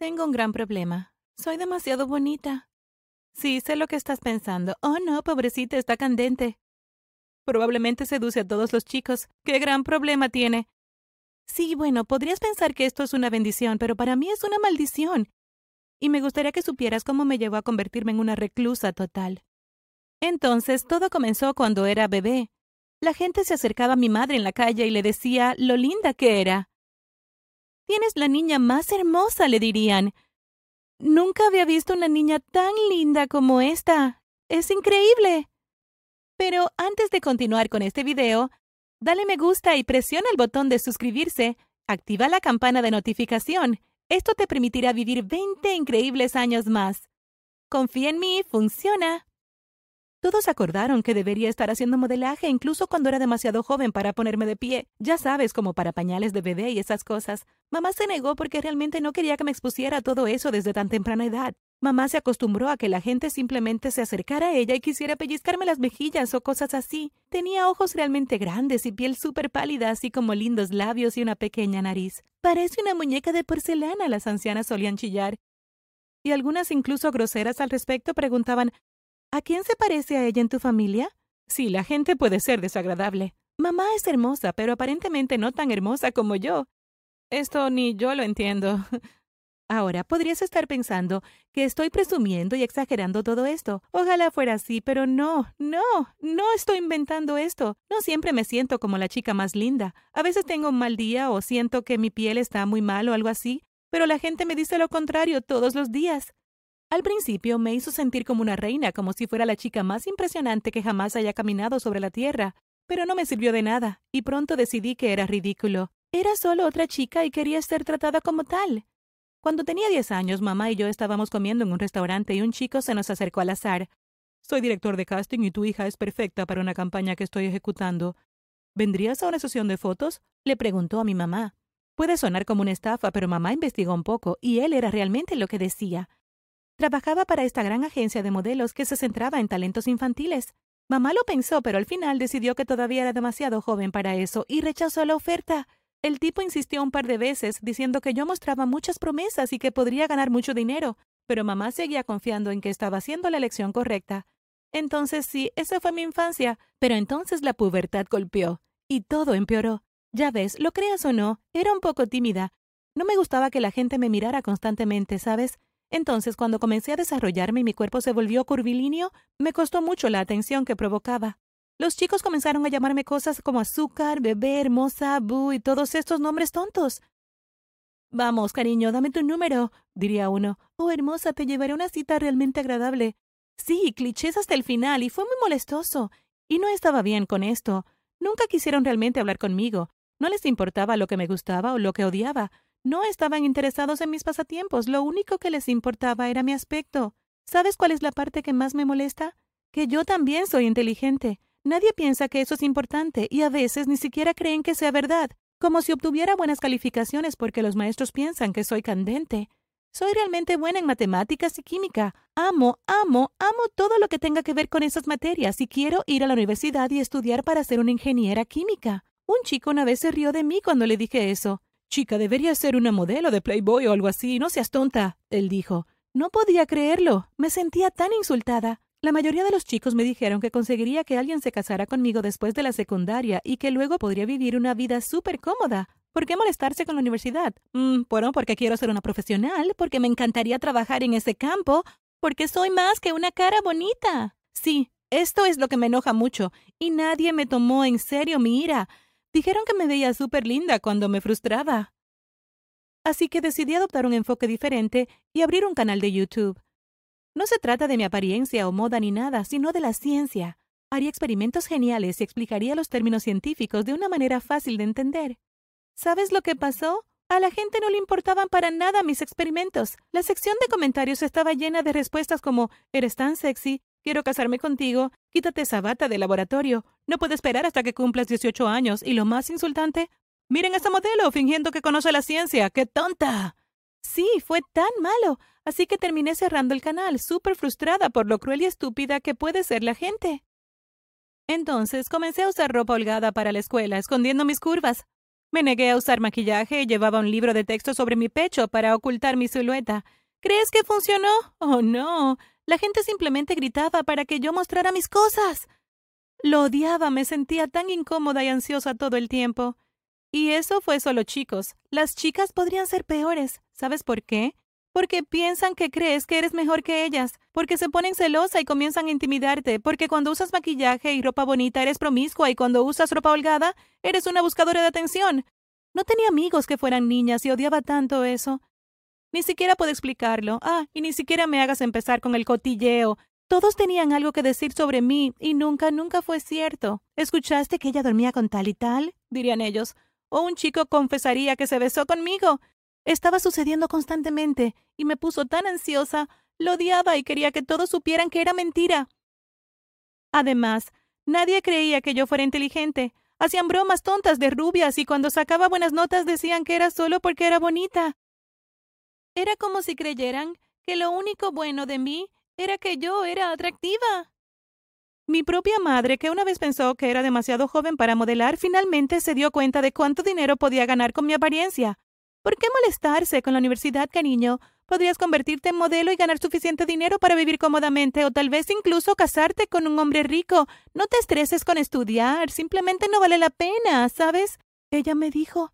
Tengo un gran problema. Soy demasiado bonita. Sí, sé lo que estás pensando. Oh, no, pobrecita, está candente. Probablemente seduce a todos los chicos. ¿Qué gran problema tiene? Sí, bueno, podrías pensar que esto es una bendición, pero para mí es una maldición. Y me gustaría que supieras cómo me llevó a convertirme en una reclusa total. Entonces, todo comenzó cuando era bebé. La gente se acercaba a mi madre en la calle y le decía lo linda que era. Tienes la niña más hermosa, le dirían. Nunca había visto una niña tan linda como esta. Es increíble. Pero antes de continuar con este video, dale me gusta y presiona el botón de suscribirse. Activa la campana de notificación. Esto te permitirá vivir 20 increíbles años más. Confía en mí, funciona. Todos acordaron que debería estar haciendo modelaje incluso cuando era demasiado joven para ponerme de pie. Ya sabes, como para pañales de bebé y esas cosas. Mamá se negó porque realmente no quería que me expusiera a todo eso desde tan temprana edad. Mamá se acostumbró a que la gente simplemente se acercara a ella y quisiera pellizcarme las mejillas o cosas así. Tenía ojos realmente grandes y piel súper pálida, así como lindos labios y una pequeña nariz. Parece una muñeca de porcelana, las ancianas solían chillar. Y algunas incluso groseras al respecto preguntaban ¿A quién se parece a ella en tu familia? Sí, la gente puede ser desagradable. Mamá es hermosa, pero aparentemente no tan hermosa como yo. Esto ni yo lo entiendo. Ahora, podrías estar pensando que estoy presumiendo y exagerando todo esto. Ojalá fuera así, pero no, no, no estoy inventando esto. No siempre me siento como la chica más linda. A veces tengo un mal día o siento que mi piel está muy mal o algo así, pero la gente me dice lo contrario todos los días. Al principio me hizo sentir como una reina, como si fuera la chica más impresionante que jamás haya caminado sobre la tierra, pero no me sirvió de nada, y pronto decidí que era ridículo. Era solo otra chica y quería ser tratada como tal. Cuando tenía diez años, mamá y yo estábamos comiendo en un restaurante y un chico se nos acercó al azar. Soy director de casting y tu hija es perfecta para una campaña que estoy ejecutando. ¿Vendrías a una sesión de fotos? Le preguntó a mi mamá. Puede sonar como una estafa, pero mamá investigó un poco y él era realmente lo que decía. Trabajaba para esta gran agencia de modelos que se centraba en talentos infantiles. Mamá lo pensó, pero al final decidió que todavía era demasiado joven para eso y rechazó la oferta. El tipo insistió un par de veces, diciendo que yo mostraba muchas promesas y que podría ganar mucho dinero, pero mamá seguía confiando en que estaba haciendo la elección correcta. Entonces sí, esa fue mi infancia, pero entonces la pubertad golpeó, y todo empeoró. Ya ves, lo creas o no, era un poco tímida. No me gustaba que la gente me mirara constantemente, ¿sabes? Entonces, cuando comencé a desarrollarme y mi cuerpo se volvió curvilíneo, me costó mucho la atención que provocaba. Los chicos comenzaron a llamarme cosas como azúcar, bebé, hermosa, bu y todos estos nombres tontos. Vamos, cariño, dame tu número, diría uno. Oh, hermosa, te llevaré una cita realmente agradable. Sí, clichés hasta el final, y fue muy molestoso. Y no estaba bien con esto. Nunca quisieron realmente hablar conmigo. No les importaba lo que me gustaba o lo que odiaba. No estaban interesados en mis pasatiempos, lo único que les importaba era mi aspecto. ¿Sabes cuál es la parte que más me molesta? Que yo también soy inteligente. Nadie piensa que eso es importante y a veces ni siquiera creen que sea verdad, como si obtuviera buenas calificaciones porque los maestros piensan que soy candente. Soy realmente buena en matemáticas y química. Amo, amo, amo todo lo que tenga que ver con esas materias y quiero ir a la universidad y estudiar para ser una ingeniera química. Un chico una vez se rió de mí cuando le dije eso. Chica, debería ser una modelo de Playboy o algo así. No seas tonta, él dijo. No podía creerlo. Me sentía tan insultada. La mayoría de los chicos me dijeron que conseguiría que alguien se casara conmigo después de la secundaria y que luego podría vivir una vida súper cómoda. ¿Por qué molestarse con la universidad? Mm, bueno, porque quiero ser una profesional, porque me encantaría trabajar en ese campo, porque soy más que una cara bonita. Sí, esto es lo que me enoja mucho, y nadie me tomó en serio mi ira. Dijeron que me veía súper linda cuando me frustraba. Así que decidí adoptar un enfoque diferente y abrir un canal de YouTube. No se trata de mi apariencia o moda ni nada, sino de la ciencia. Haría experimentos geniales y explicaría los términos científicos de una manera fácil de entender. ¿Sabes lo que pasó? A la gente no le importaban para nada mis experimentos. La sección de comentarios estaba llena de respuestas como Eres tan sexy, Quiero casarme contigo. Quítate esa bata de laboratorio. No puedo esperar hasta que cumplas 18 años. Y lo más insultante, miren a esa modelo fingiendo que conoce la ciencia. ¡Qué tonta! Sí, fue tan malo. Así que terminé cerrando el canal, súper frustrada por lo cruel y estúpida que puede ser la gente. Entonces comencé a usar ropa holgada para la escuela, escondiendo mis curvas. Me negué a usar maquillaje y llevaba un libro de texto sobre mi pecho para ocultar mi silueta. ¿Crees que funcionó? Oh, no. La gente simplemente gritaba para que yo mostrara mis cosas. Lo odiaba, me sentía tan incómoda y ansiosa todo el tiempo. Y eso fue solo chicos. Las chicas podrían ser peores. ¿Sabes por qué? Porque piensan que crees que eres mejor que ellas, porque se ponen celosa y comienzan a intimidarte, porque cuando usas maquillaje y ropa bonita eres promiscua y cuando usas ropa holgada eres una buscadora de atención. No tenía amigos que fueran niñas y odiaba tanto eso. Ni siquiera puedo explicarlo. Ah, y ni siquiera me hagas empezar con el cotilleo. Todos tenían algo que decir sobre mí y nunca, nunca fue cierto. ¿Escuchaste que ella dormía con tal y tal? dirían ellos. O un chico confesaría que se besó conmigo. Estaba sucediendo constantemente y me puso tan ansiosa, lo odiaba y quería que todos supieran que era mentira. Además, nadie creía que yo fuera inteligente. Hacían bromas tontas de rubias y cuando sacaba buenas notas decían que era solo porque era bonita. Era como si creyeran que lo único bueno de mí era que yo era atractiva. Mi propia madre, que una vez pensó que era demasiado joven para modelar, finalmente se dio cuenta de cuánto dinero podía ganar con mi apariencia. ¿Por qué molestarse con la universidad, cariño? Podrías convertirte en modelo y ganar suficiente dinero para vivir cómodamente o tal vez incluso casarte con un hombre rico. No te estreses con estudiar, simplemente no vale la pena, ¿sabes? Ella me dijo.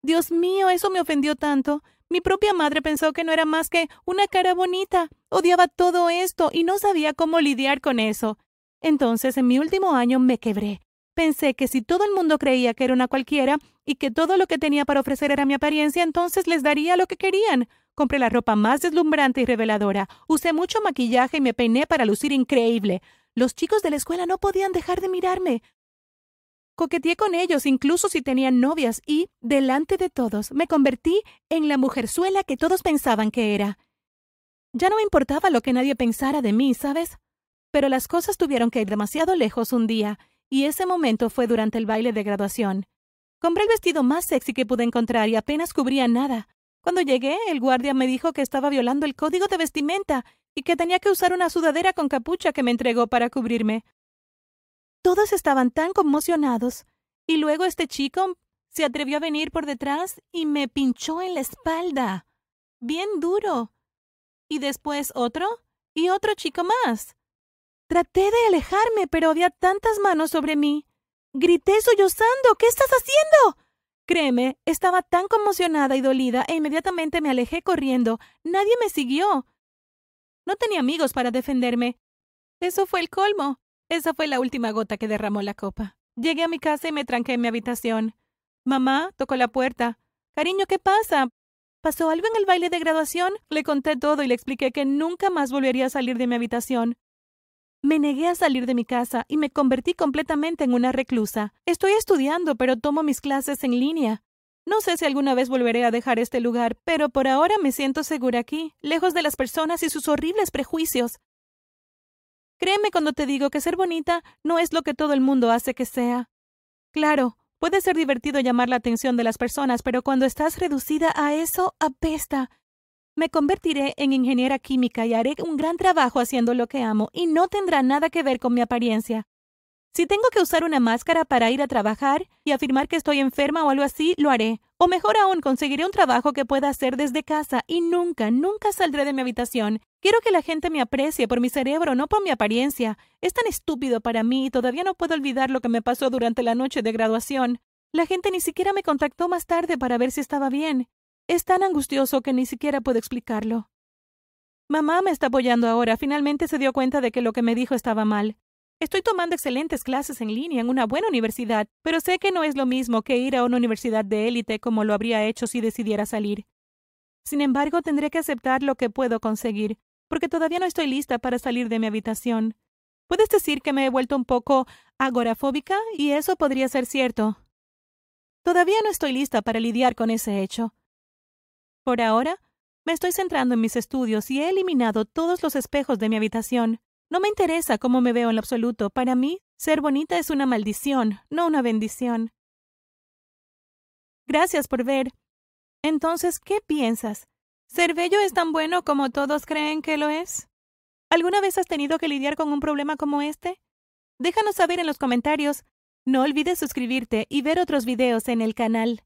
Dios mío, eso me ofendió tanto. Mi propia madre pensó que no era más que una cara bonita. Odiaba todo esto y no sabía cómo lidiar con eso. Entonces, en mi último año me quebré. Pensé que si todo el mundo creía que era una cualquiera y que todo lo que tenía para ofrecer era mi apariencia, entonces les daría lo que querían. Compré la ropa más deslumbrante y reveladora, usé mucho maquillaje y me peiné para lucir increíble. Los chicos de la escuela no podían dejar de mirarme. Coqueteé con ellos, incluso si tenían novias, y, delante de todos, me convertí en la mujerzuela que todos pensaban que era. Ya no me importaba lo que nadie pensara de mí, ¿sabes? Pero las cosas tuvieron que ir demasiado lejos un día, y ese momento fue durante el baile de graduación. Compré el vestido más sexy que pude encontrar y apenas cubría nada. Cuando llegué, el guardia me dijo que estaba violando el código de vestimenta y que tenía que usar una sudadera con capucha que me entregó para cubrirme. Todos estaban tan conmocionados. Y luego este chico se atrevió a venir por detrás y me pinchó en la espalda. Bien duro. Y después otro y otro chico más. Traté de alejarme, pero había tantas manos sobre mí. Grité sollozando. ¿Qué estás haciendo? Créeme, estaba tan conmocionada y dolida e inmediatamente me alejé corriendo. Nadie me siguió. No tenía amigos para defenderme. Eso fue el colmo. Esa fue la última gota que derramó la copa. Llegué a mi casa y me tranqué en mi habitación. Mamá tocó la puerta. Cariño, ¿qué pasa? ¿Pasó algo en el baile de graduación? Le conté todo y le expliqué que nunca más volvería a salir de mi habitación. Me negué a salir de mi casa y me convertí completamente en una reclusa. Estoy estudiando, pero tomo mis clases en línea. No sé si alguna vez volveré a dejar este lugar, pero por ahora me siento segura aquí, lejos de las personas y sus horribles prejuicios. Créeme cuando te digo que ser bonita no es lo que todo el mundo hace que sea. Claro, puede ser divertido llamar la atención de las personas, pero cuando estás reducida a eso, apesta. Me convertiré en ingeniera química y haré un gran trabajo haciendo lo que amo, y no tendrá nada que ver con mi apariencia. Si tengo que usar una máscara para ir a trabajar y afirmar que estoy enferma o algo así, lo haré. O mejor aún, conseguiré un trabajo que pueda hacer desde casa y nunca, nunca saldré de mi habitación. Quiero que la gente me aprecie por mi cerebro, no por mi apariencia. Es tan estúpido para mí y todavía no puedo olvidar lo que me pasó durante la noche de graduación. La gente ni siquiera me contactó más tarde para ver si estaba bien. Es tan angustioso que ni siquiera puedo explicarlo. Mamá me está apoyando ahora. Finalmente se dio cuenta de que lo que me dijo estaba mal. Estoy tomando excelentes clases en línea en una buena universidad, pero sé que no es lo mismo que ir a una universidad de élite como lo habría hecho si decidiera salir. Sin embargo, tendré que aceptar lo que puedo conseguir, porque todavía no estoy lista para salir de mi habitación. Puedes decir que me he vuelto un poco agorafóbica, y eso podría ser cierto. Todavía no estoy lista para lidiar con ese hecho. Por ahora, me estoy centrando en mis estudios y he eliminado todos los espejos de mi habitación. No me interesa cómo me veo en lo absoluto. Para mí, ser bonita es una maldición, no una bendición. Gracias por ver. Entonces, ¿qué piensas? ¿Ser bello es tan bueno como todos creen que lo es? ¿Alguna vez has tenido que lidiar con un problema como este? Déjanos saber en los comentarios. No olvides suscribirte y ver otros videos en el canal.